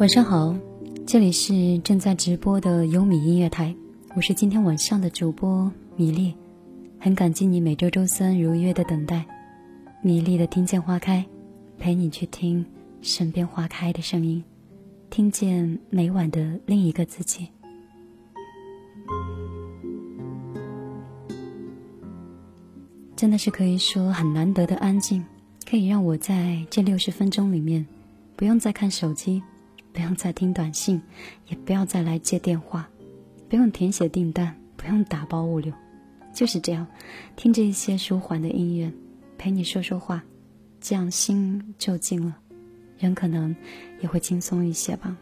晚上好，这里是正在直播的优米音乐台，我是今天晚上的主播米粒，很感激你每周周三如约的等待。米粒的听见花开，陪你去听身边花开的声音，听见每晚的另一个自己。真的是可以说很难得的安静，可以让我在这六十分钟里面，不用再看手机，不用再听短信，也不要再来接电话，不用填写订单，不用打包物流，就是这样，听着一些舒缓的音乐，陪你说说话，这样心就静了，人可能也会轻松一些吧。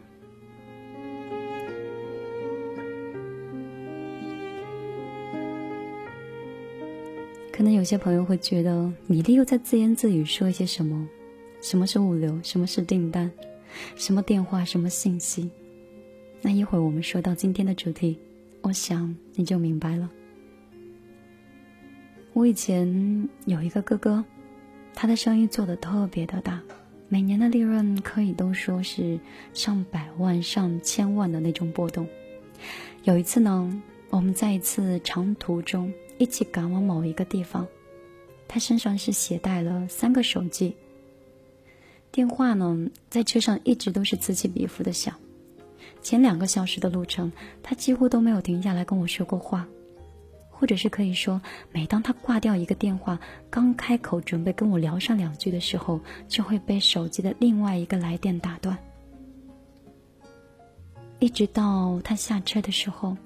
可能有些朋友会觉得米粒又在自言自语说一些什么？什么是物流？什么是订单？什么电话？什么信息？那一会儿我们说到今天的主题，我想你就明白了。我以前有一个哥哥，他的生意做得特别的大，每年的利润可以都说是上百万、上千万的那种波动。有一次呢，我们在一次长途中。一起赶往某一个地方，他身上是携带了三个手机。电话呢，在车上一直都是此起彼伏的响。前两个小时的路程，他几乎都没有停下来跟我说过话，或者是可以说，每当他挂掉一个电话，刚开口准备跟我聊上两句的时候，就会被手机的另外一个来电打断。一直到他下车的时候。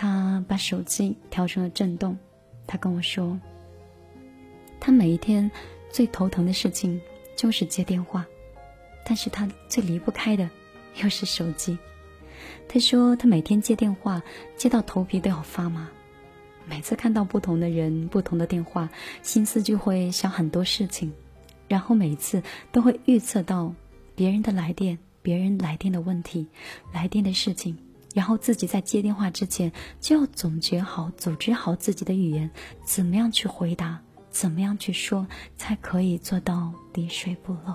他把手机调成了震动，他跟我说：“他每一天最头疼的事情就是接电话，但是他最离不开的又是手机。他说他每天接电话接到头皮都要发麻，每次看到不同的人、不同的电话，心思就会想很多事情，然后每次都会预测到别人的来电、别人来电的问题、来电的事情。”然后自己在接电话之前就要总结好、组织好自己的语言，怎么样去回答，怎么样去说，才可以做到滴水不漏。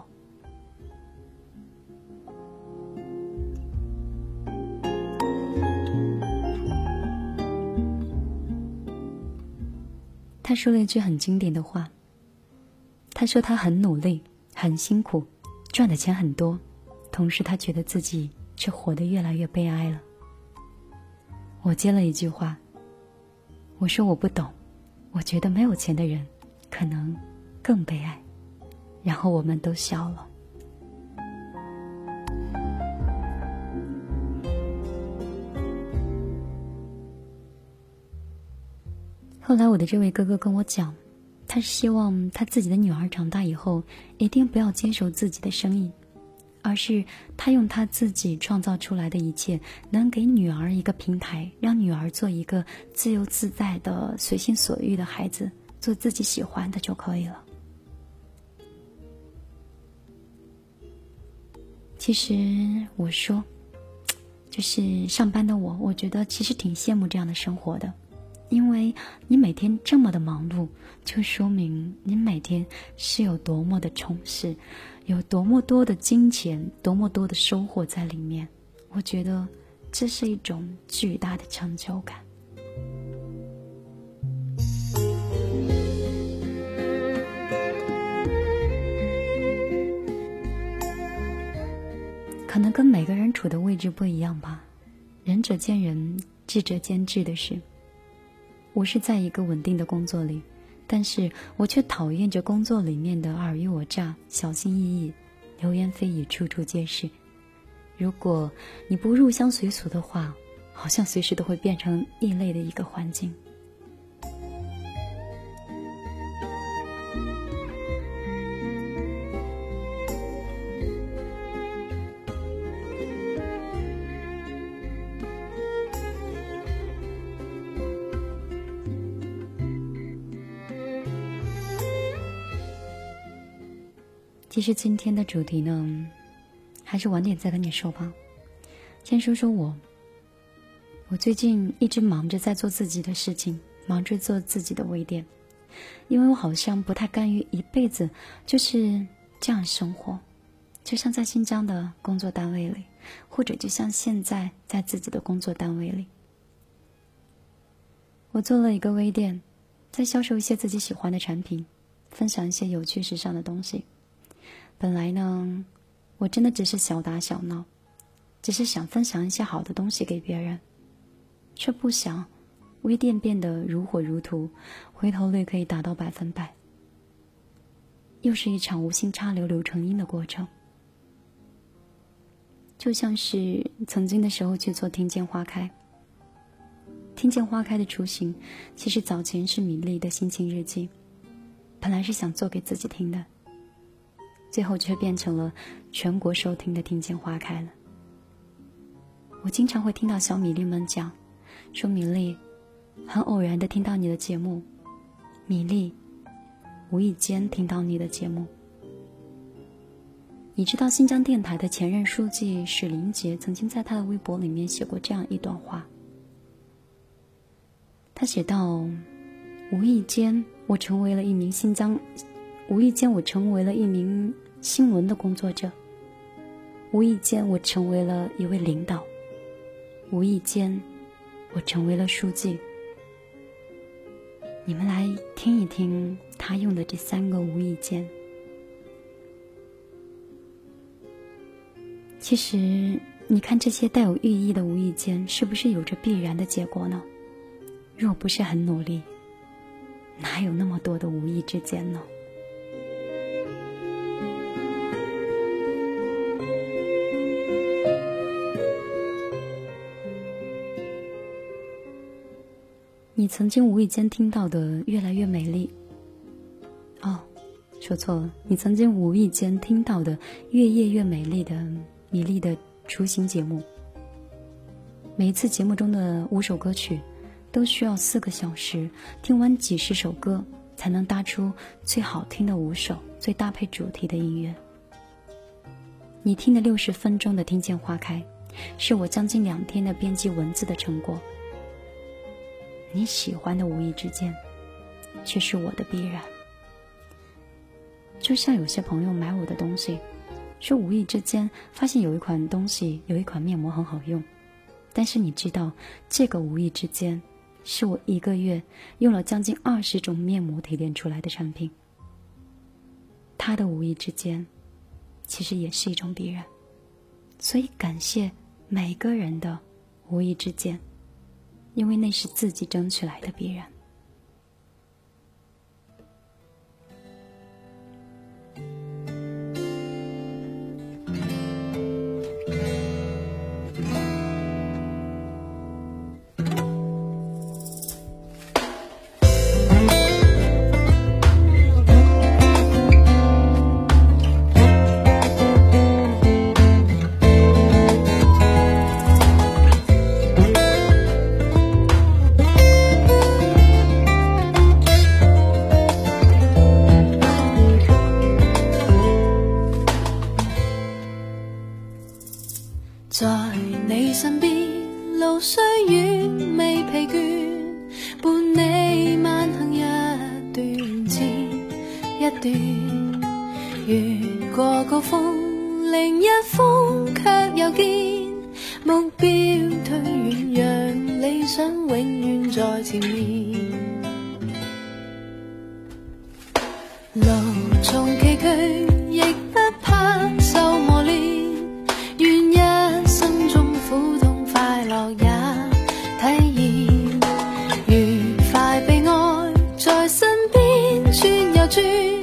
他说了一句很经典的话。他说他很努力、很辛苦，赚的钱很多，同时他觉得自己却活得越来越悲哀了。我接了一句话，我说我不懂，我觉得没有钱的人可能更悲哀，然后我们都笑了。后来我的这位哥哥跟我讲，他希望他自己的女儿长大以后一定不要接受自己的生意。而是他用他自己创造出来的一切，能给女儿一个平台，让女儿做一个自由自在的、随心所欲的孩子，做自己喜欢的就可以了。其实我说，就是上班的我，我觉得其实挺羡慕这样的生活的，因为你每天这么的忙碌，就说明你每天是有多么的充实。有多么多的金钱，多么多的收获在里面，我觉得这是一种巨大的成就感。可能跟每个人处的位置不一样吧，仁者见仁，智者见智的是，我是在一个稳定的工作里。但是我却讨厌着工作里面的尔虞我诈、小心翼翼、流言蜚语处处皆是。如果你不入乡随俗的话，好像随时都会变成异类的一个环境。其实今天的主题呢，还是晚点再跟你说吧。先说说我，我最近一直忙着在做自己的事情，忙着做自己的微店，因为我好像不太甘于一辈子就是这样生活，就像在新疆的工作单位里，或者就像现在在自己的工作单位里。我做了一个微店，在销售一些自己喜欢的产品，分享一些有趣时尚的东西。本来呢，我真的只是小打小闹，只是想分享一些好的东西给别人，却不想微店变得如火如荼，回头率可以达到百分百。又是一场无心插柳柳成荫的过程。就像是曾经的时候去做听见花开，听见花开的雏形，其实早前是米粒的心情日记，本来是想做给自己听的，最后却变成了全国收听的听见花开了。我经常会听到小米粒们讲，说米粒，很偶然的听到你的节目，米粒，无意间听到你的节目。你知道新疆电台的前任书记史林杰曾经在他的微博里面写过这样一段话。他写道：“无意间，我成为了一名新疆；无意间，我成为了一名新闻的工作者；无意间，我成为了一位领导；无意间，我成为了书记。”你们来听一听他用的这三个“无意间”。其实，你看这些带有寓意的无意间，是不是有着必然的结果呢？若不是很努力，哪有那么多的无意之间呢？你曾经无意间听到的越来越美丽。哦，说错了，你曾经无意间听到的越夜越美丽的。米粒的出行节目，每一次节目中的五首歌曲，都需要四个小时听完几十首歌，才能搭出最好听的五首最搭配主题的音乐。你听的六十分钟的《听见花开》，是我将近两天的编辑文字的成果。你喜欢的无意之间，却是我的必然。就像有些朋友买我的东西。说无意之间发现有一款东西，有一款面膜很好用，但是你知道，这个无意之间，是我一个月用了将近二十种面膜提炼出来的产品。它的无意之间，其实也是一种必然，所以感谢每个人的无意之间，因为那是自己争取来的必然。另一方却又见，目标退远，让理想永远在前面。路纵崎岖，亦不怕受磨练。愿一生中苦痛快乐也体验，愉快悲哀在身边，转又转。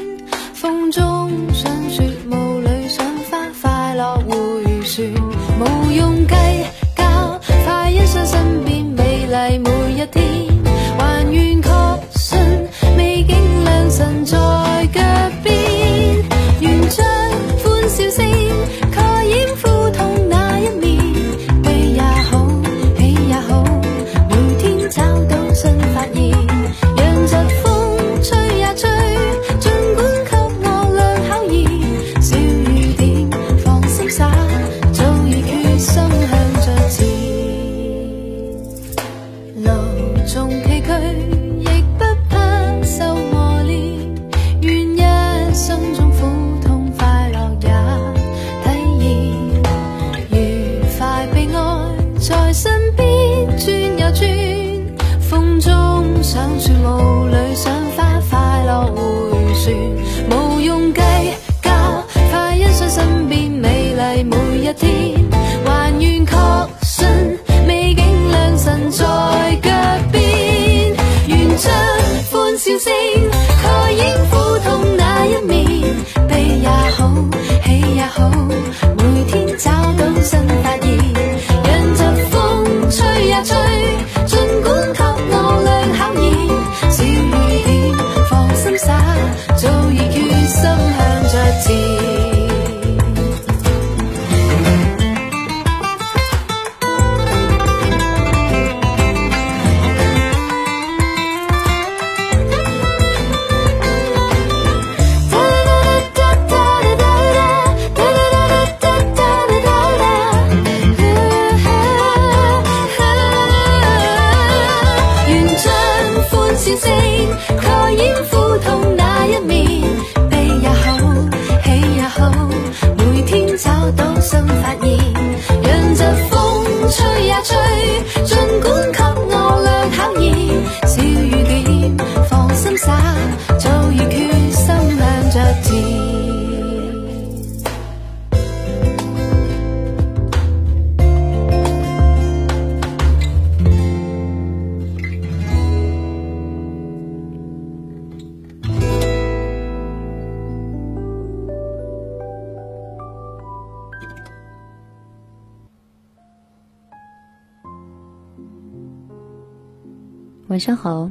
晚上好，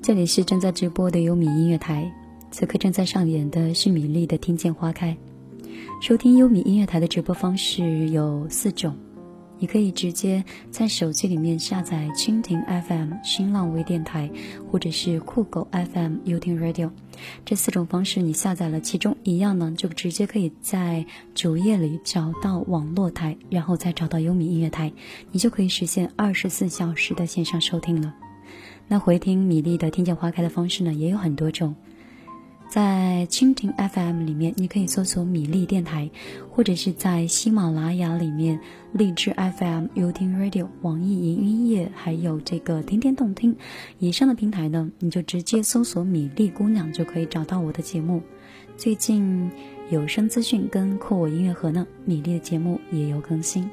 这里是正在直播的优米音乐台，此刻正在上演的是米粒的《听见花开》。收听优米音乐台的直播方式有四种，你可以直接在手机里面下载蜻蜓 FM、新浪微电台，或者是酷狗 FM、优听 Radio。这四种方式你下载了其中一样呢，就直接可以在主页里找到网络台，然后再找到优米音乐台，你就可以实现二十四小时的线上收听了。那回听米粒的《听见花开》的方式呢，也有很多种。在蜻蜓 FM 里面，你可以搜索“米粒电台”，或者是在喜马拉雅里面、荔枝 FM、优听 Radio、网易云音乐，还有这个天天动听以上的平台呢，你就直接搜索“米粒姑娘”就可以找到我的节目。最近有声资讯跟酷我音乐盒呢，米粒的节目也有更新。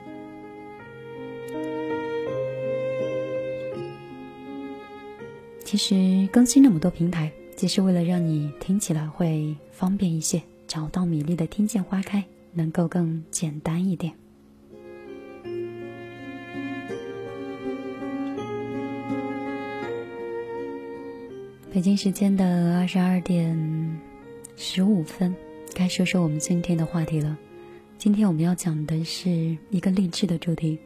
其实更新那么多平台，只是为了让你听起来会方便一些，找到米粒的《听见花开》能够更简单一点。北京时间的二十二点十五分，该说说我们今天的话题了。今天我们要讲的是一个励志的主题。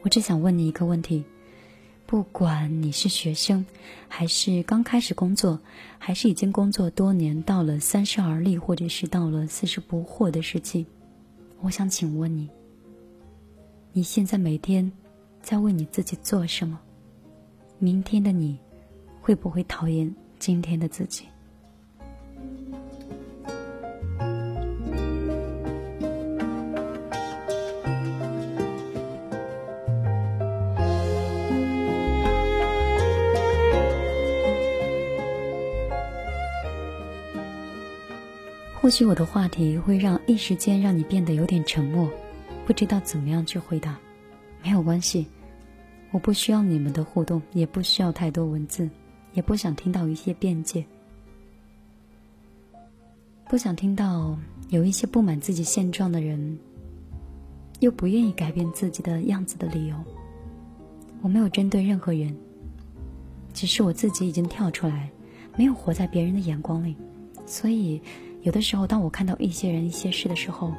我只想问你一个问题。不管你是学生，还是刚开始工作，还是已经工作多年，到了三十而立，或者是到了四十不惑的时期，我想请问你：你现在每天在为你自己做什么？明天的你会不会讨厌今天的自己？或许我的话题会让一时间让你变得有点沉默，不知道怎么样去回答。没有关系，我不需要你们的互动，也不需要太多文字，也不想听到一些辩解，不想听到有一些不满自己现状的人，又不愿意改变自己的样子的理由。我没有针对任何人，只是我自己已经跳出来，没有活在别人的眼光里，所以。有的时候，当我看到一些人、一些事的时候，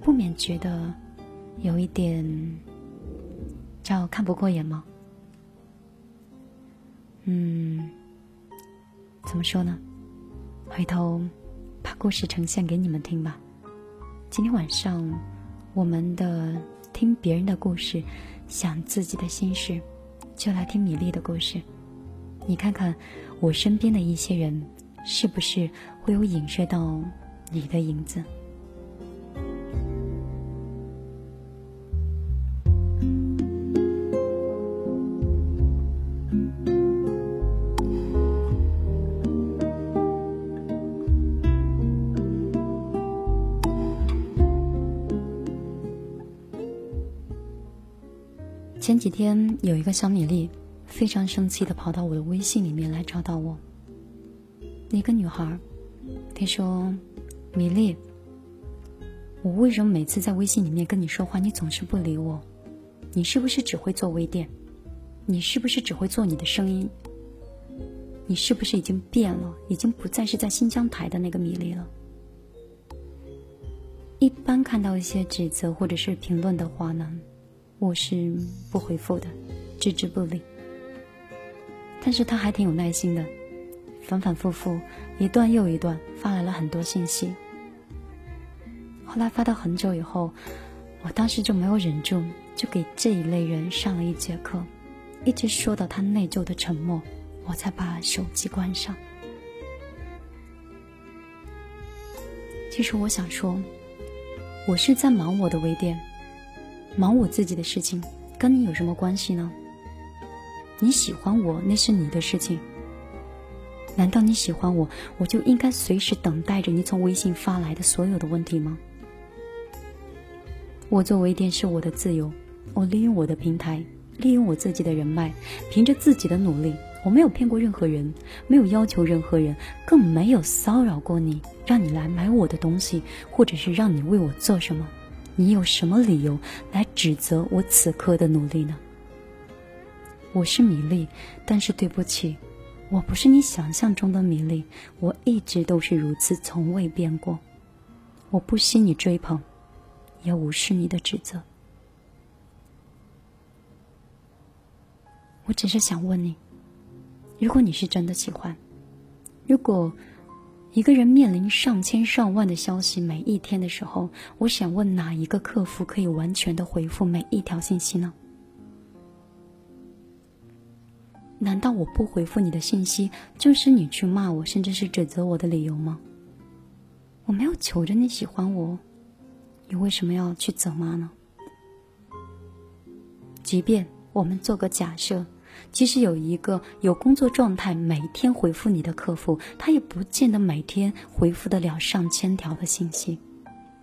不免觉得有一点叫看不过眼吗？嗯，怎么说呢？回头把故事呈现给你们听吧。今天晚上，我们的听别人的故事，想自己的心事，就来听米粒的故事。你看看我身边的一些人。是不是会有影射到你的影子？前几天有一个小米粒非常生气的跑到我的微信里面来找到我。一个女孩，她说：“米粒，我为什么每次在微信里面跟你说话，你总是不理我？你是不是只会做微店？你是不是只会做你的声音？你是不是已经变了？已经不再是在新疆台的那个米粒了？”一般看到一些指责或者是评论的话呢，我是不回复的，置之不理。但是他还挺有耐心的，反反复复，一段又一段发来了很多信息。后来发到很久以后，我当时就没有忍住，就给这一类人上了一节课，一直说到他内疚的沉默，我才把手机关上。其实我想说。我是在忙我的微店，忙我自己的事情，跟你有什么关系呢？你喜欢我那是你的事情。难道你喜欢我，我就应该随时等待着你从微信发来的所有的问题吗？我做微店是我的自由，我利用我的平台，利用我自己的人脉，凭着自己的努力。我没有骗过任何人，没有要求任何人，更没有骚扰过你，让你来买我的东西，或者是让你为我做什么。你有什么理由来指责我此刻的努力呢？我是米粒，但是对不起，我不是你想象中的米粒，我一直都是如此，从未变过。我不惜你追捧，也无视你的指责。我只是想问你。如果你是真的喜欢，如果一个人面临上千上万的消息每一天的时候，我想问哪一个客服可以完全的回复每一条信息呢？难道我不回复你的信息，就是你去骂我，甚至是指责我的理由吗？我没有求着你喜欢我，你为什么要去责骂呢？即便我们做个假设。即使有一个有工作状态、每天回复你的客服，他也不见得每天回复得了上千条的信息。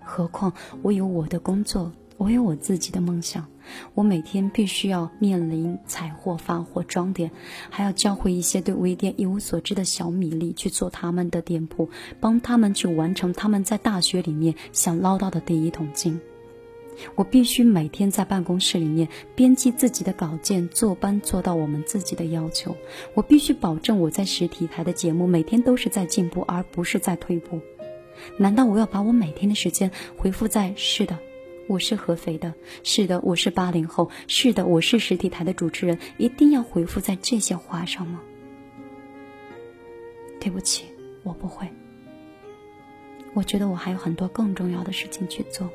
何况我有我的工作，我有我自己的梦想，我每天必须要面临采货、发货、装点，还要教会一些对微店一无所知的小米粒去做他们的店铺，帮他们去完成他们在大学里面想捞到的第一桶金。我必须每天在办公室里面编辑自己的稿件，坐班做到我们自己的要求。我必须保证我在实体台的节目每天都是在进步，而不是在退步。难道我要把我每天的时间回复在“是的，我是合肥的”“是的，我是八零后”“是的，我是实体台的主持人”一定要回复在这些话上吗？对不起，我不会。我觉得我还有很多更重要的事情去做。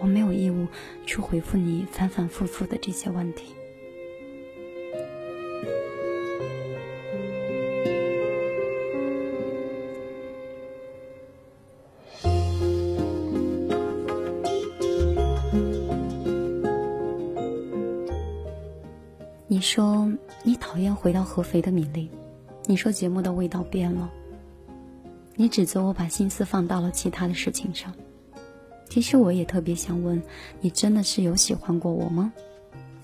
我没有义务去回复你反反复复的这些问题。说你讨厌回到合肥的米粒，你说节目的味道变了，你指责我把心思放到了其他的事情上。其实我也特别想问，你真的是有喜欢过我吗？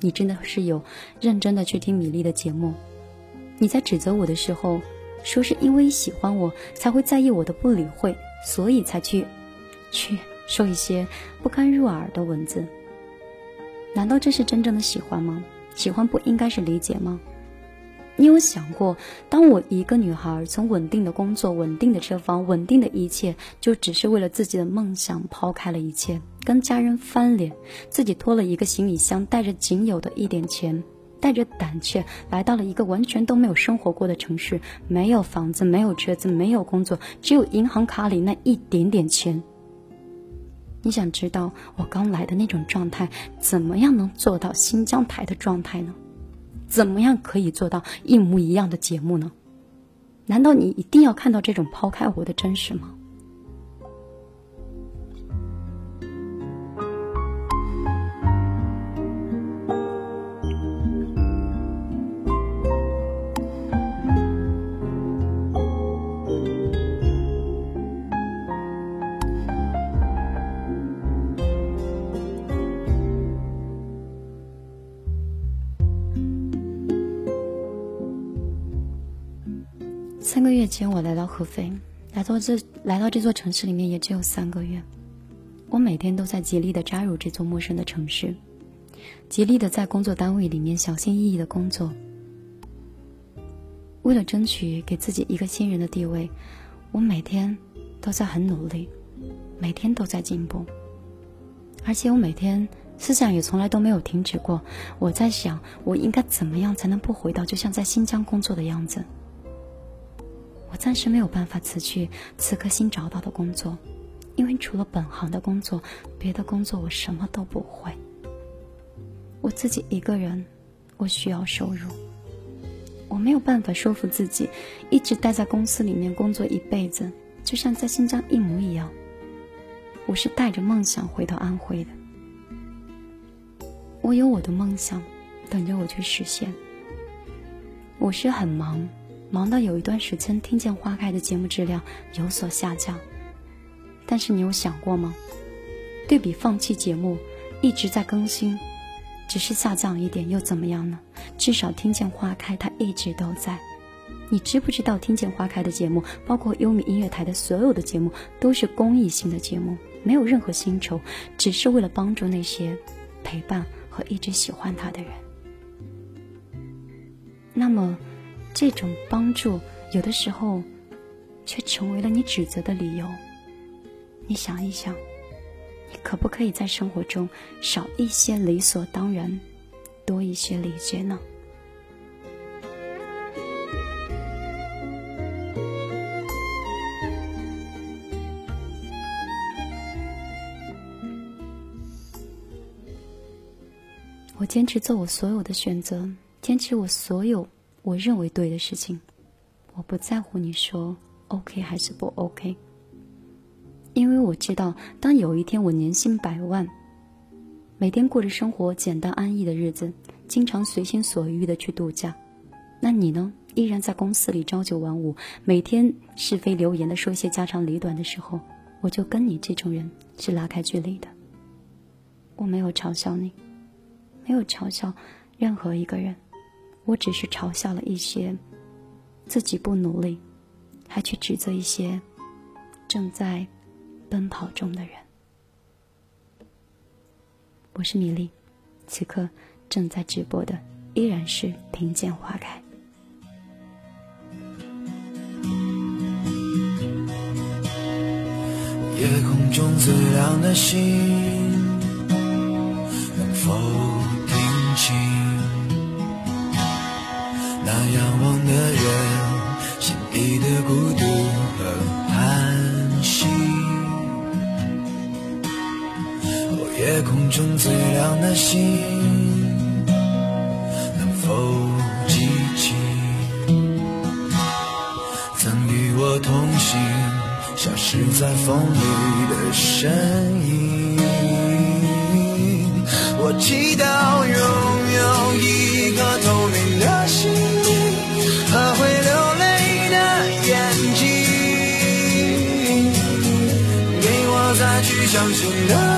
你真的是有认真的去听米粒的节目？你在指责我的时候，说是因为喜欢我才会在意我的不理会，所以才去去说一些不堪入耳的文字。难道这是真正的喜欢吗？喜欢不应该是理解吗？你有想过，当我一个女孩从稳定的工作、稳定的车房、稳定的一切，就只是为了自己的梦想抛开了一切，跟家人翻脸，自己拖了一个行李箱，带着仅有的一点钱，带着胆怯来到了一个完全都没有生活过的城市，没有房子，没有车子，没有工作，只有银行卡里那一点点钱。你想知道我刚来的那种状态，怎么样能做到新疆台的状态呢？怎么样可以做到一模一样的节目呢？难道你一定要看到这种抛开我的真实吗？三个月前我来到合肥，来到这来到这座城市里面也只有三个月。我每天都在极力的扎入这座陌生的城市，极力的在工作单位里面小心翼翼的工作。为了争取给自己一个新人的地位，我每天都在很努力，每天都在进步。而且我每天思想也从来都没有停止过。我在想，我应该怎么样才能不回到就像在新疆工作的样子？暂时没有办法辞去此刻新找到的工作。因为除了本行的工作，别的工作我什么都不会。我自己一个人，我需要收入。我没有办法说服自己，一直待在公司里面工作一辈子，就像在新疆一模一样。我是带着梦想回到安徽的。我有我的梦想，等着我去实现。我是很忙，忙到有一段时间，听见花开的节目质量有所下降。但是你有想过吗？对比放弃节目，一直在更新，只是下降一点又怎么样呢？至少听见花开，它一直都在。你知不知道听见花开的节目，包括优米音乐台的所有的节目，都是公益性的节目，没有任何薪酬，只是为了帮助那些陪伴和一直喜欢他的人。那么，这种帮助有的时候，却成为了你指责的理由。你想一想，你可不可以在生活中少一些理所当然，多一些理解呢？我坚持做我所有的选择，坚持我所有我认为对的事情。我不在乎你说 OK 还是不 OK。因为我知道，当有一天我年薪百万，每天过着生活简单安逸的日子，经常随心所欲的去度假，那你呢？依然在公司里朝九晚五，每天是非流言的说些家长里短的时候，我就跟你这种人是拉开距离的。我没有嘲笑你，没有嘲笑任何一个人，我只是嘲笑了一些自己不努力，还去指责一些正在。奔跑中的人，我是米粒，此刻正在直播的依然是听见花开。夜空中最亮的星，能否听清那仰望的人心底的孤独和叹息？哦夜空中最亮的星，能否记起曾与我同行、消失在风里的身影？我祈祷拥有相信的。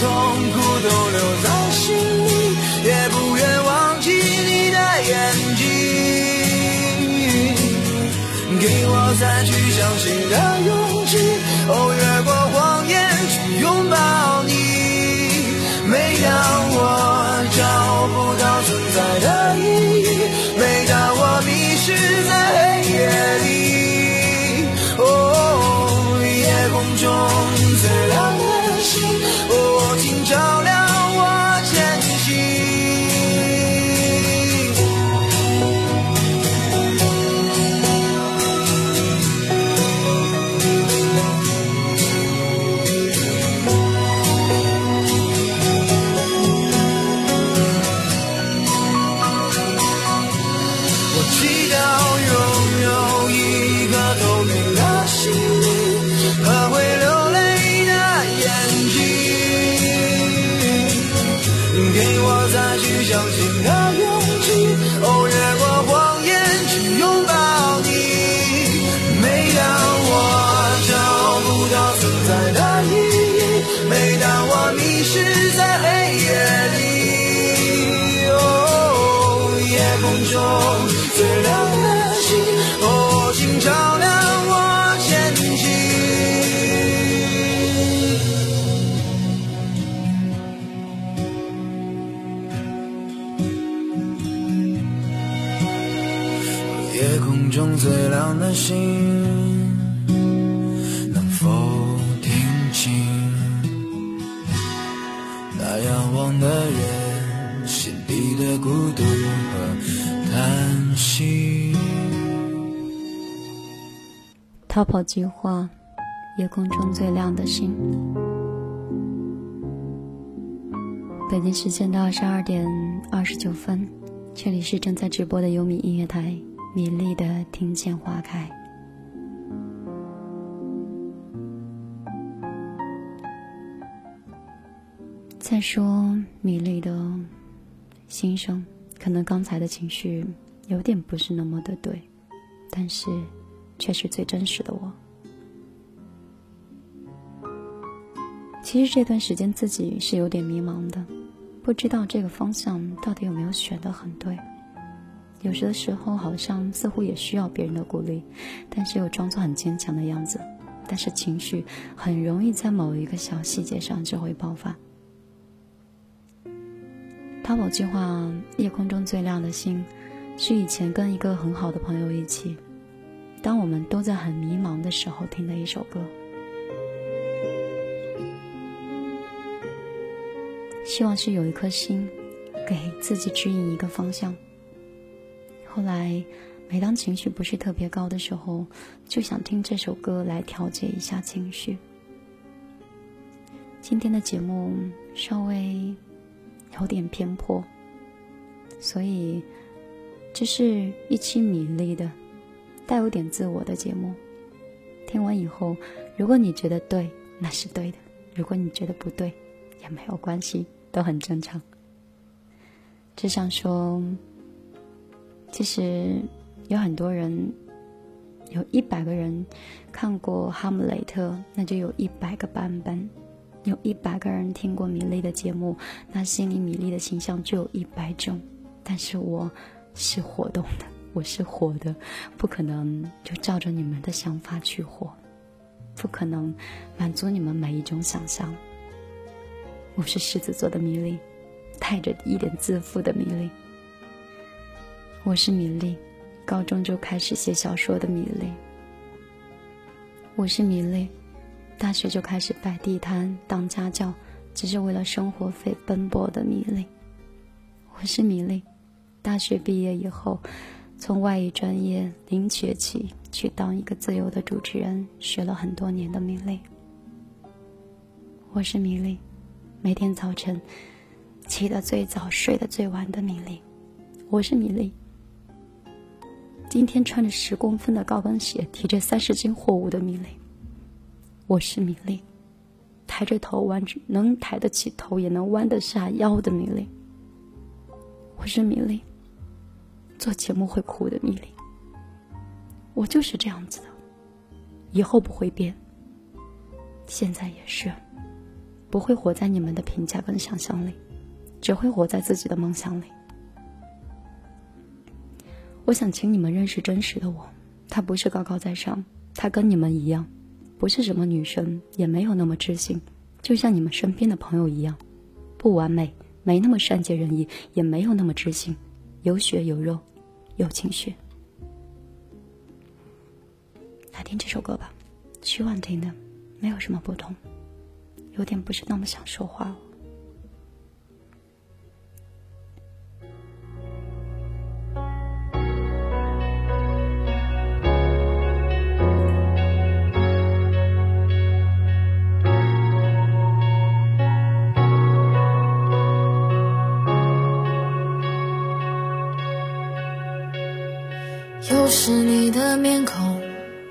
痛苦都留在心里，也不愿忘记你的眼睛。给我再去相信的勇气，逃跑计划，夜空中最亮的星。北京时间的二十二点二十九分，这里是正在直播的优米音乐台，米粒的《听见花开》。再说米粒的心声，可能刚才的情绪有点不是那么的对，但是却是最真实的我。其实这段时间自己是有点迷茫的，不知道这个方向到底有没有选得很对。有时的时候好像似乎也需要别人的鼓励，但是又装作很坚强的样子，但是情绪很容易在某一个小细节上就会爆发。淘宝计划夜空中最亮的星，是以前跟一个很好的朋友一起，当我们都在很迷茫的时候听的一首歌。希望是有一颗心，给自己指引一个方向。后来，每当情绪不是特别高的时候，就想听这首歌来调节一下情绪。今天的节目稍微有点偏颇，所以这是一期米粒的，带有点自我的节目。听完以后，如果你觉得对，那是对的；如果你觉得不对，也没有关系。都很正常。只想说，其实有很多人，有一百个人看过《哈姆雷特》，那就有一百个版本；有一百个人听过米粒的节目，那心里米粒的形象就有一百种。但是我是活动的，我是活的，不可能就照着你们的想法去活，不可能满足你们每一种想象。我是狮子座的米粒，带着一点自负的米粒。我是米粒，高中就开始写小说的米粒。我是米粒，大学就开始摆地摊当家教，只是为了生活费奔波的米粒。我是米粒，大学毕业以后，从外语专业零学起去当一个自由的主持人，学了很多年的米粒。我是米粒。每天早晨起得最早、睡得最晚的米粒，我是米粒。今天穿着十公分的高跟鞋，提着三十斤货物的米粒，我是米粒。抬着头弯着，能抬得起头，也能弯得下腰的米粒，我是米粒。做节目会哭的米粒，我就是这样子的，以后不会变，现在也是。不会活在你们的评价跟想象里，只会活在自己的梦想里。我想请你们认识真实的我，她不是高高在上，她跟你们一样，不是什么女神，也没有那么知性，就像你们身边的朋友一样，不完美，没那么善解人意，也没有那么知性，有血有肉，有情绪。来听这首歌吧，希望听的没有什么不同。有点不是那么想说话了。是你的面孔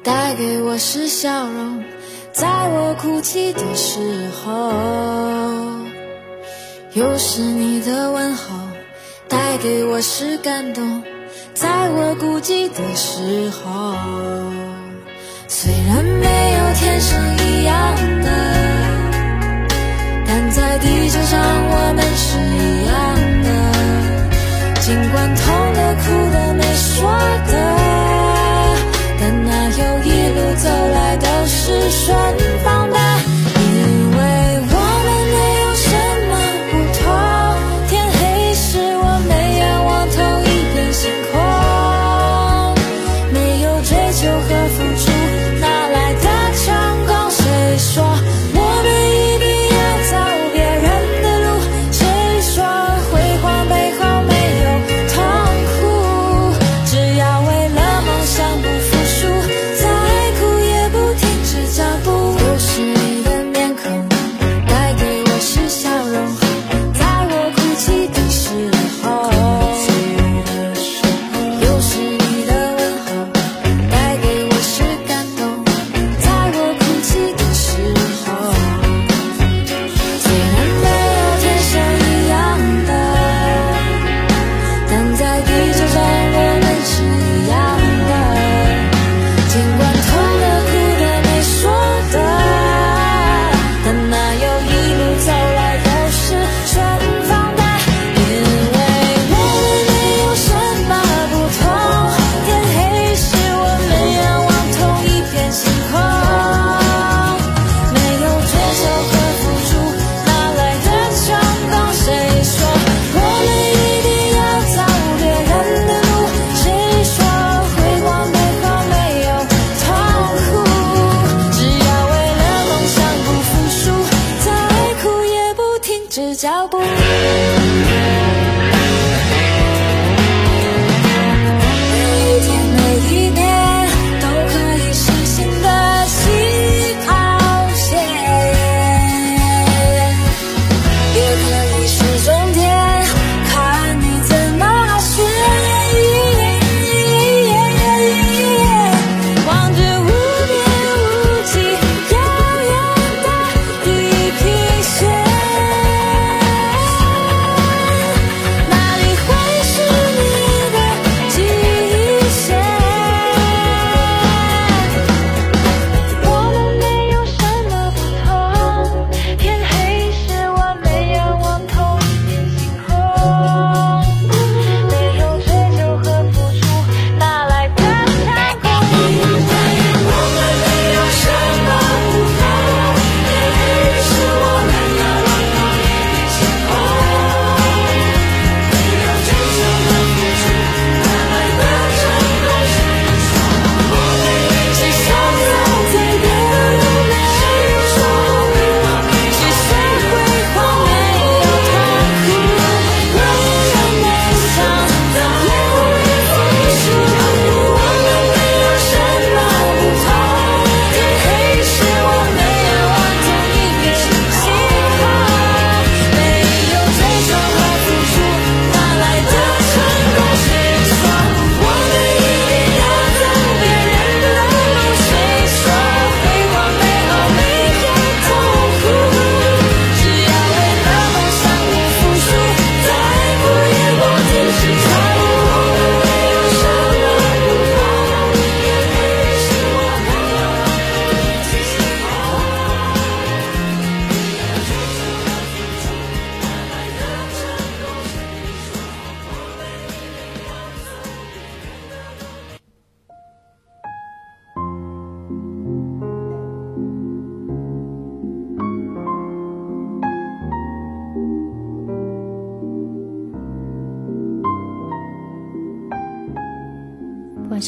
带给我是笑容在我哭泣的时候又是你的问候带给我是感动在我孤寂的时候虽然没有天生一样的但在地球上我们是一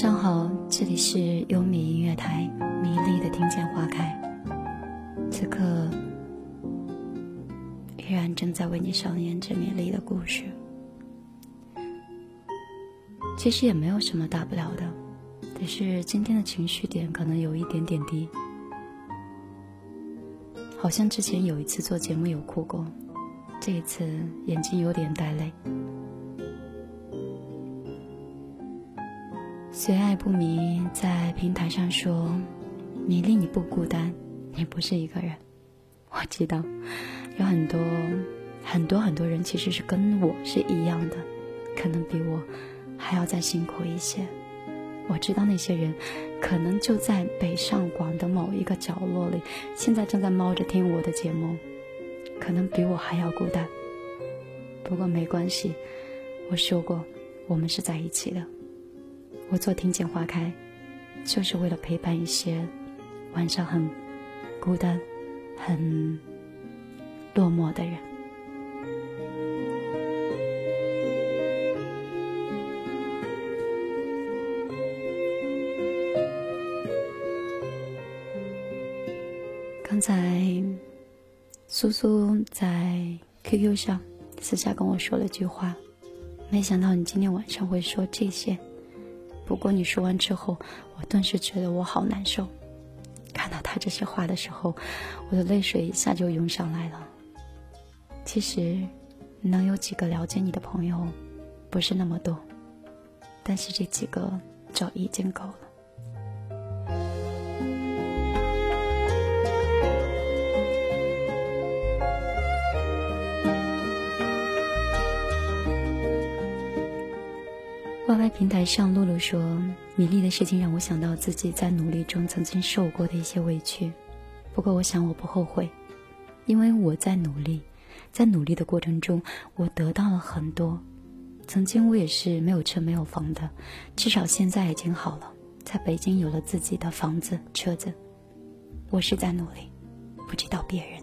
晚上好这里是优米音乐台迷离的听见花开。此刻依然正在为你上演着美丽的故事。其实也没有什么大不了的只是今天的情绪点可能有一点点低。好像之前有一次做节目有哭过这一次眼睛有点带泪。随爱不迷在平台上说：“你令你不孤单，你不是一个人。我知道，有很多、很多很多人其实是跟我是一样的，可能比我还要再辛苦一些。我知道那些人可能就在北上广的某一个角落里，现在正在猫着听我的节目，可能比我还要孤单。不过没关系，我说过，我们是在一起的。”我做庭前花开，就是为了陪伴一些晚上很孤单、很落寞的人。刚才苏苏在 QQ 上私下跟我说了句话，没想到你今天晚上会说这些。不过你说完之后，我顿时觉得我好难受。看到他这些话的时候，我的泪水一下就涌上来了。其实，能有几个了解你的朋友，不是那么多，但是这几个就已经够了。平台上，露露说：“米粒的事情让我想到自己在努力中曾经受过的一些委屈。不过，我想我不后悔，因为我在努力，在努力的过程中，我得到了很多。曾经我也是没有车没有房的，至少现在已经好了，在北京有了自己的房子、车子。我是在努力，不知道别人。”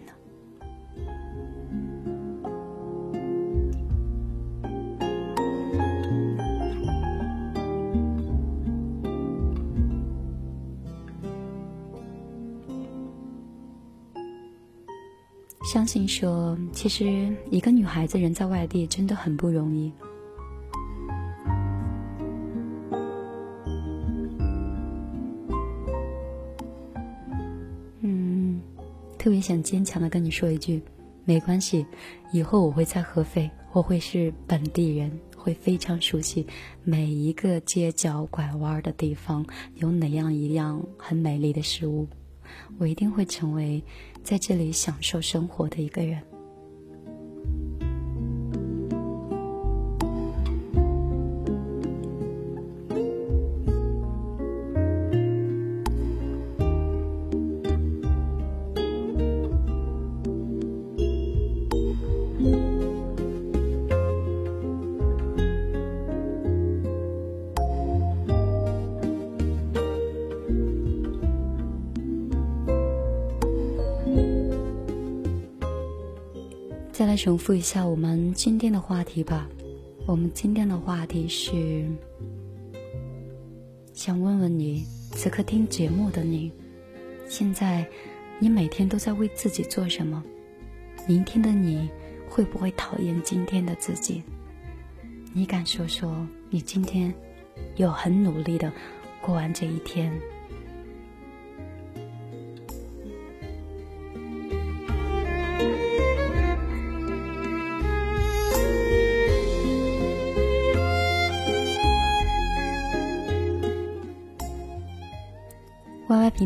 相信说，其实一个女孩子人在外地真的很不容易。嗯，特别想坚强的跟你说一句，没关系，以后我会在合肥，我会是本地人，会非常熟悉每一个街角拐弯的地方有哪样一样很美丽的事物。我一定会成为在这里享受生活的一个人。重复一下我们今天的话题吧。我们今天的话题是，想问问你，此刻听节目的你，现在你每天都在为自己做什么？明天的你会不会讨厌今天的自己？你敢说说，你今天有很努力的过完这一天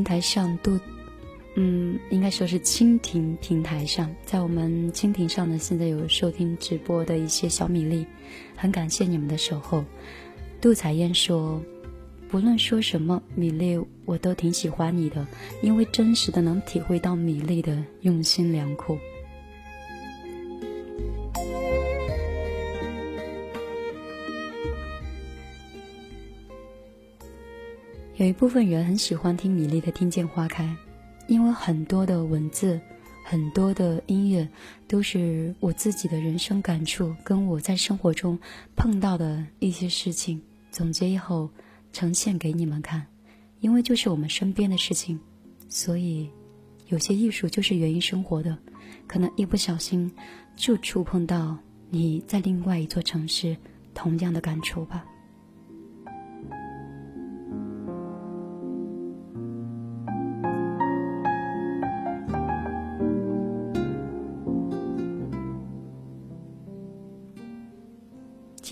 台上都，嗯，应该说是蜻蜓平台上，在我们蜻蜓上呢，现在有收听直播的一些小米粒，很感谢你们的守候。杜彩燕说，不论说什么，米粒我都挺喜欢你的，因为真实的能体会到米粒的用心良苦。有一部分人很喜欢听米粒的《听见花开》，因为很多的文字、很多的音乐都是我自己的人生感触，跟我在生活中碰到的一些事情总结以后呈现给你们看。因为就是我们身边的事情，所以有些艺术就是源于生活的，可能一不小心就触碰到你在另外一座城市同样的感触吧。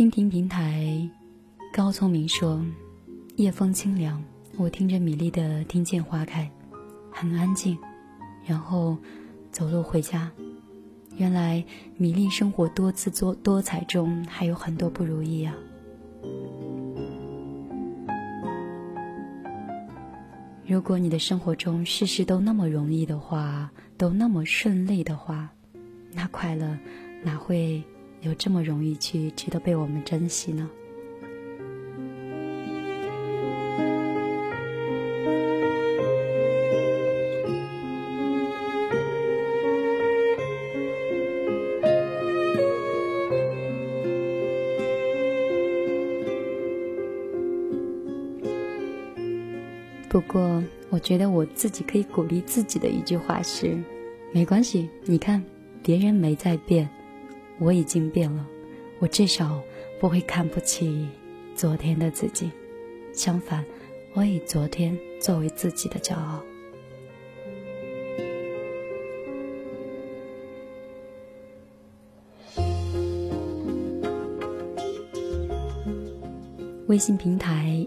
蜻蜓平台，高聪明说：“夜风清凉，我听着米粒的《听见花开》，很安静。然后走路回家，原来米粒生活多姿多多彩中还有很多不如意啊。如果你的生活中事事都那么容易的话，都那么顺利的话，那快乐哪会有这么容易去值得被我们珍惜呢？不过，我觉得我自己可以鼓励自己的一句话是：没关系，你看，别人没在变，我已经变了，我至少不会看不起昨天的自己，相反，我以昨天作为自己的骄傲。微信平台。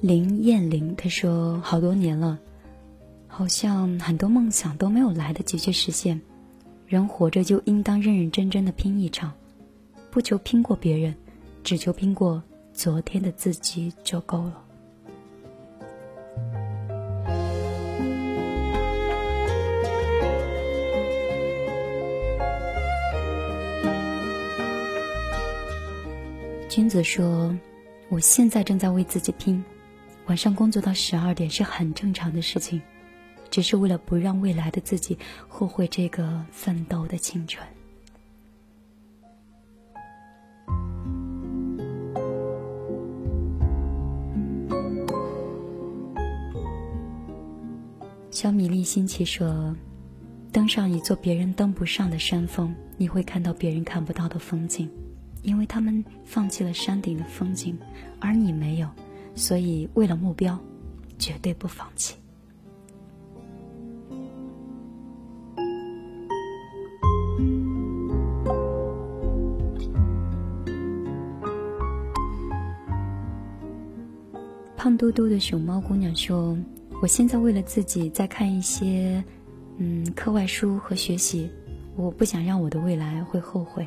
林燕玲她说：“好多年了，好像很多梦想都没有来得及去实现。人活着就应当认认真真的拼一场，不求拼过别人，只求拼过昨天的自己就够了。”君子说：“我现在正在为自己拼。”晚上工作到十二点是很正常的事情，只是为了不让未来的自己后悔这个奋斗的青春。小米粒新奇说：“登上一座别人登不上的山峰，你会看到别人看不到的风景，因为他们放弃了山顶的风景，而你没有。”所以，为了目标，绝对不放弃。胖嘟嘟的熊猫姑娘说：“我现在为了自己在看一些，嗯，课外书和学习，我不想让我的未来会后悔。”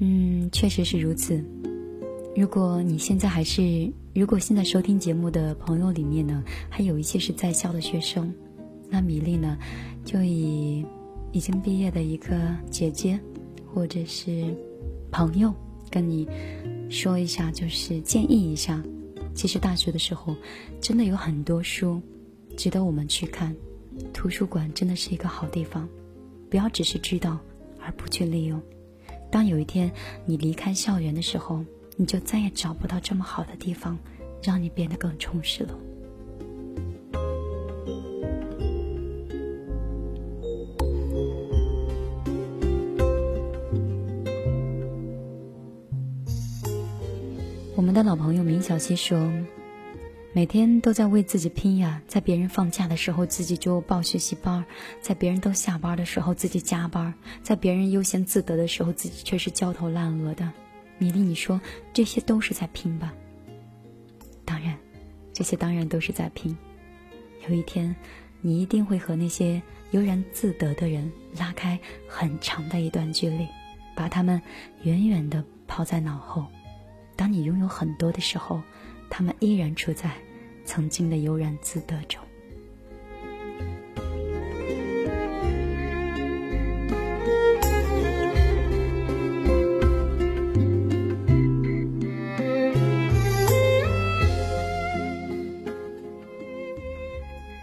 嗯确实是如此。如果你现在还是，如果现在收听节目的朋友里面呢，还有一些是在校的学生，那米粒呢，就以已经毕业的一个姐姐，或者是朋友，跟你说一下，就是建议一下，其实大学的时候，真的有很多书值得我们去看，图书馆真的是一个好地方，不要只是知道而不去利用。当有一天你离开校园的时候，你就再也找不到这么好的地方，让你变得更充实了。的老朋友明小溪说。每天都在为自己拼呀，在别人放假的时候，自己就报学习班；在别人都下班的时候，自己加班；在别人悠闲自得的时候，自己却是焦头烂额的。米粒，你说这些都是在拼吧？当然，这些当然都是在拼。有一天，你一定会和那些悠然自得的人拉开很长的一段距离，把他们远远的抛在脑后。当你拥有很多的时候。他们依然处在曾经的悠然自得中。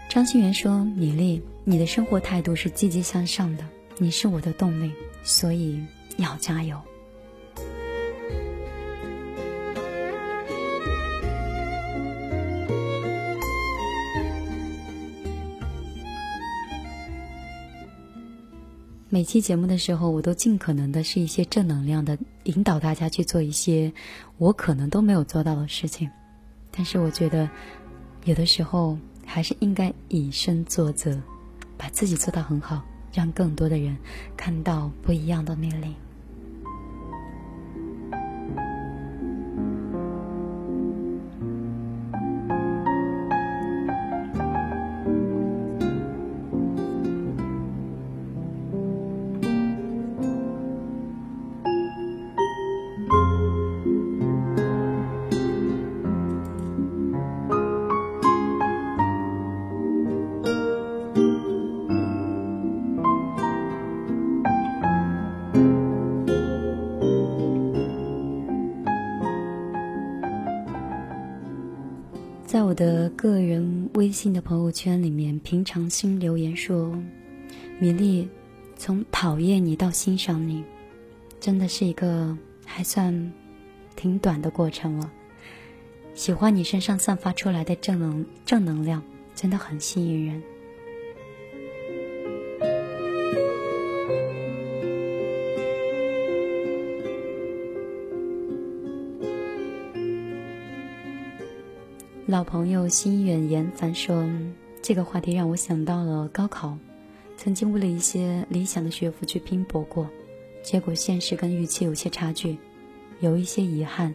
张馨元说：“米粒，你的生活态度是积极向上的，你是我的动力，所以要加油。”每期节目的时候，我都尽可能的是一些正能量的，引导大家去做一些我可能都没有做到的事情。但是我觉得，有的时候还是应该以身作则，把自己做到很好，让更多的人看到不一样的魅力。个人微信的朋友圈里面，平常心留言说：“米粒，从讨厌你到欣赏你，真的是一个还算挺短的过程了。喜欢你身上散发出来的正能正能量，真的很吸引人。”老朋友心远言凡说：“这个话题让我想到了高考，曾经为了一些理想的学府去拼搏过，结果现实跟预期有些差距，有一些遗憾，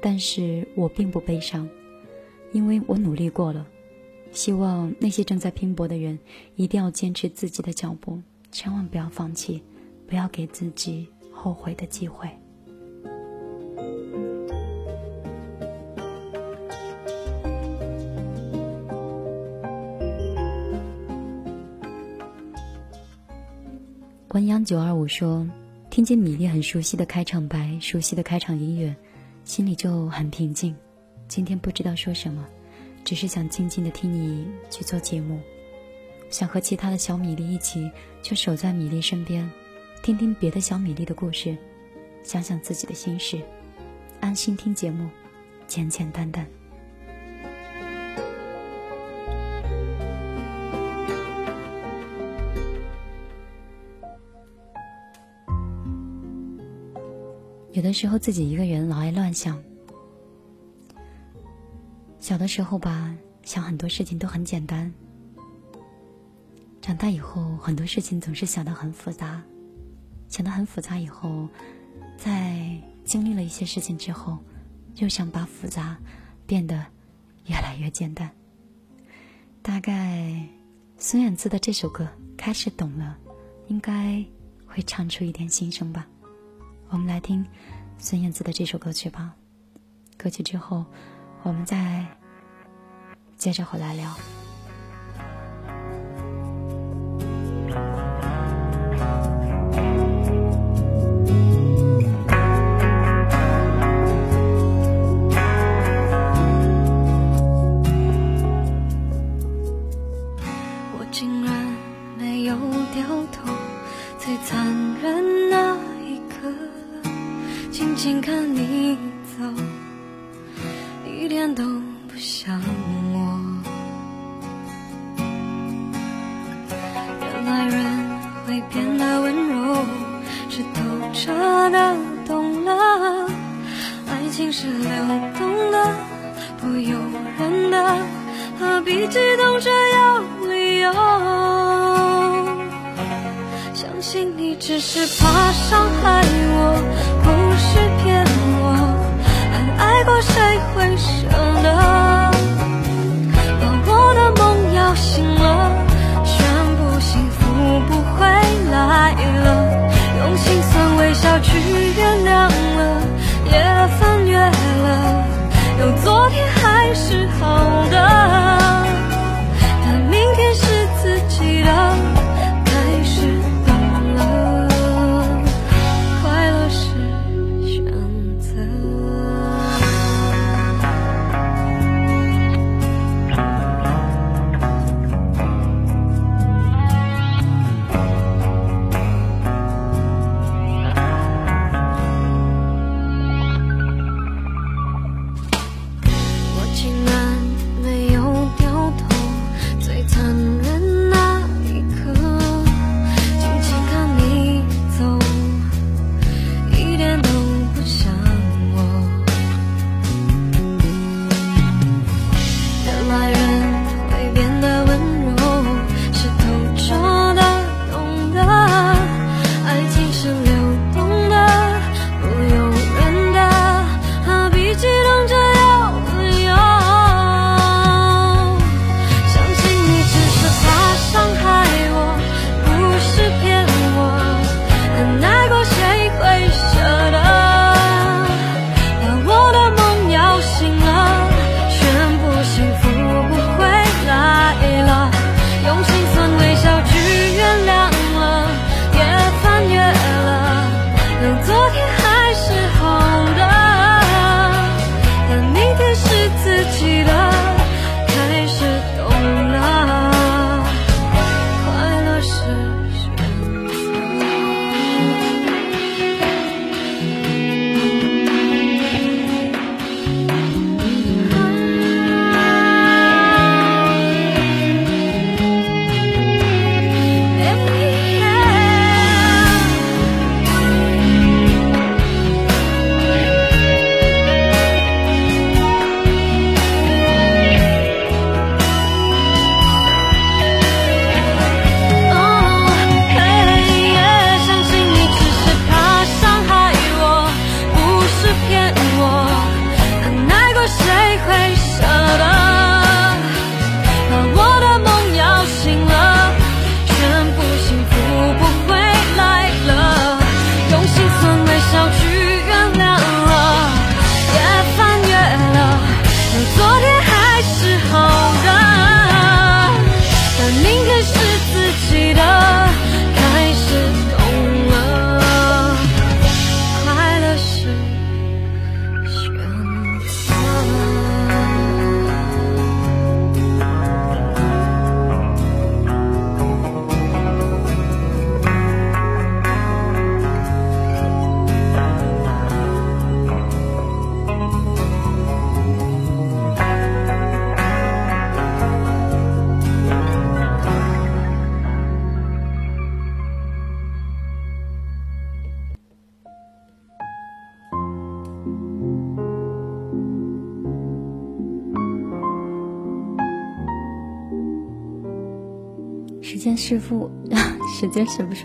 但是我并不悲伤，因为我努力过了。希望那些正在拼搏的人一定要坚持自己的脚步，千万不要放弃，不要给自己后悔的机会。”文央九二五说：“听见米粒很熟悉的开场白，熟悉的开场音乐，心里就很平静。今天不知道说什么，只是想静静的听你去做节目，想和其他的小米粒一起，就守在米粒身边，听听别的小米粒的故事，想想自己的心事，安心听节目，简简单单。”有的时候自己一个人老爱乱想。小的时候吧，想很多事情都很简单。长大以后，很多事情总是想得很复杂，想得很复杂以后，在经历了一些事情之后，又想把复杂变得越来越简单。大概孙燕姿的这首歌《开始懂了》，应该会唱出一点心声吧。我们来听孙燕姿的这首歌曲吧。歌曲之后，我们再接着回来聊。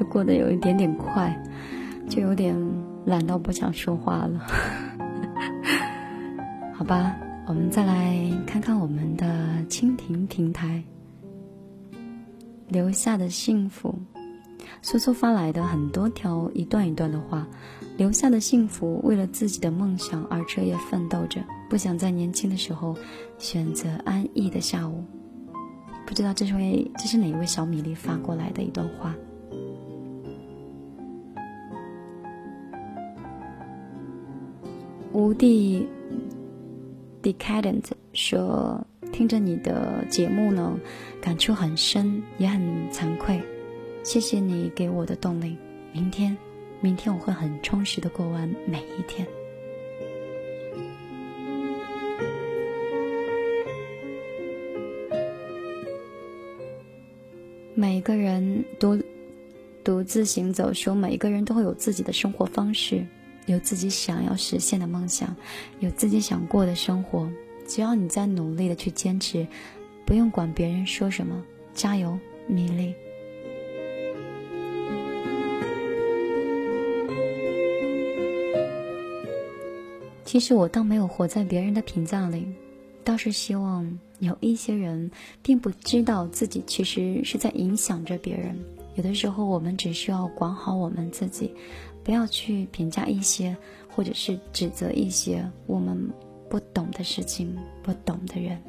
过得有一点点快，就有点懒到不想说话了？好吧，我们再来看看我们的蜻蜓平台留下的幸福。苏苏发来的很多条一段一段的话，留下的幸福，为了自己的梦想而彻夜奋斗着，不想在年轻的时候选择安逸的下午。不知道这位这是哪一位小米粒发过来的一段话。无地 decadent 说，听着你的节目呢，感触很深，也很惭愧。谢谢你给我的动力，明天，明天我会很充实的过完每一天。每个人独独自行走，说每一个人都会有自己的生活方式，有自己想要实现的梦想，有自己想过的生活。只要你在努力的去坚持，不用管别人说什么，加油，米粒。其实我倒没有活在别人的屏障里，倒是希望有一些人并不知道自己其实是在影响着别人。有的时候，我们只需要管好我们自己，不要去评价一些，或者是指责一些我们不懂的事情、不懂的人。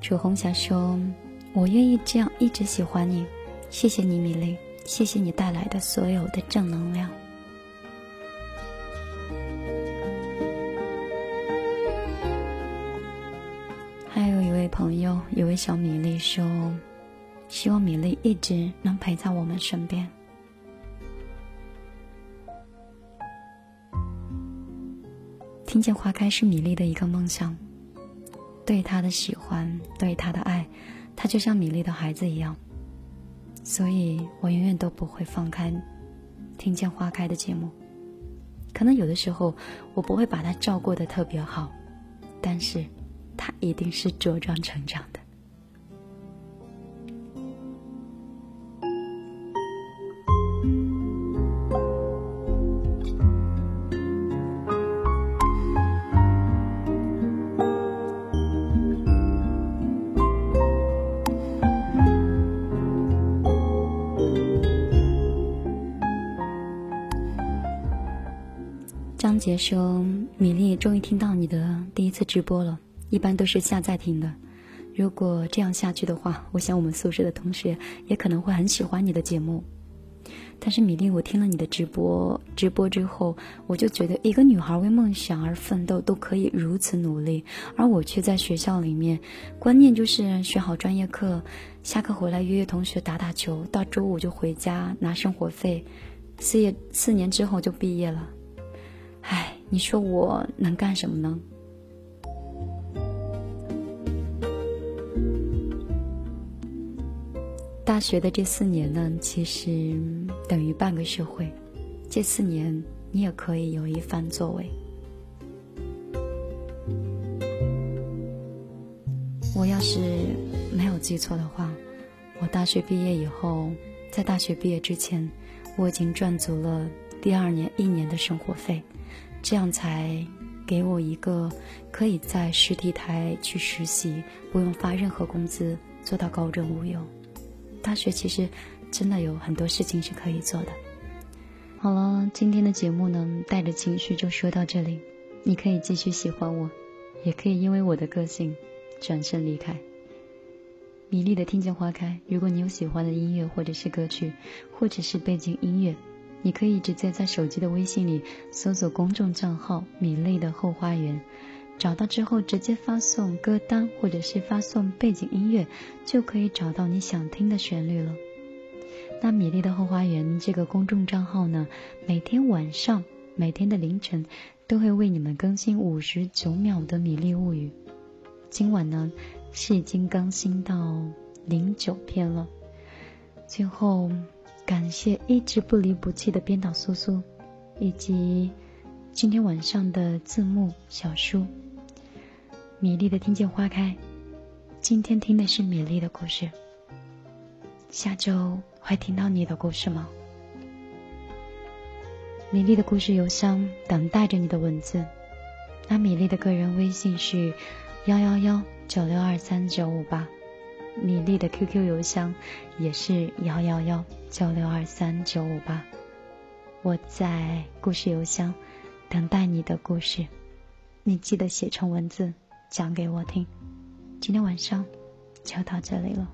楚红霞说。我愿意这样一直喜欢你，谢谢你，米粒，谢谢你带来的所有的正能量。有一位朋友，一位小米粒说，希望米粒一直能陪在我们身边。听见花开是米粒的一个梦想，对他的喜欢，对他的爱。他就像米粒的孩子一样，所以我永远都不会放开《听见花开》的节目。可能有的时候我不会把他照顾的特别好，但是他一定是茁壮成长的。张杰说：“米粒终于听到你的第一次直播了，一般都是下载听的。如果这样下去的话，我想我们宿舍的同学也可能会很喜欢你的节目。但是米粒，我听了你的直播直播之后，我就觉得一个女孩为梦想而奋斗都可以如此努力，而我却在学校里面，观念就是学好专业课，下课回来约约同学打打球，到周五就回家拿生活费，四业四年之后就毕业了。”唉，你说我能干什么呢？大学的这四年呢，其实等于半个社会。这四年，你也可以有一番作为。我要是没有记错的话，我大学毕业以后，在大学毕业之前，我已经赚足了第二年一年的生活费。这样才给我一个可以在实体台去实习，不用发任何工资，做到高枕无忧。大学其实真的有很多事情是可以做的。好了，今天的节目呢，带着情绪就说到这里。你可以继续喜欢我，也可以因为我的个性转身离开。米粒的听见花开，如果你有喜欢的音乐或者是歌曲，或者是背景音乐。你可以直接在手机的微信里搜索公众账号“米粒的后花园”，找到之后直接发送歌单或者是发送背景音乐，就可以找到你想听的旋律了。那“米粒的后花园”这个公众账号呢，每天晚上、每天的凌晨都会为你们更新五十九秒的《米粒物语》。今晚呢是已经更新到零九篇了，最后。感谢一直不离不弃的编导苏苏，以及今天晚上的字幕小书。米粒的听见花开，今天听的是米粒的故事。下周会听到你的故事吗？米粒的故事邮箱等待着你的文字。那米粒的个人微信是幺幺幺九六二三九五八，米粒的 QQ 邮箱也是幺幺幺九六二三九五八。我在故事邮箱等待你的故事，你记得写成文字讲给我听。今天晚上就到这里了。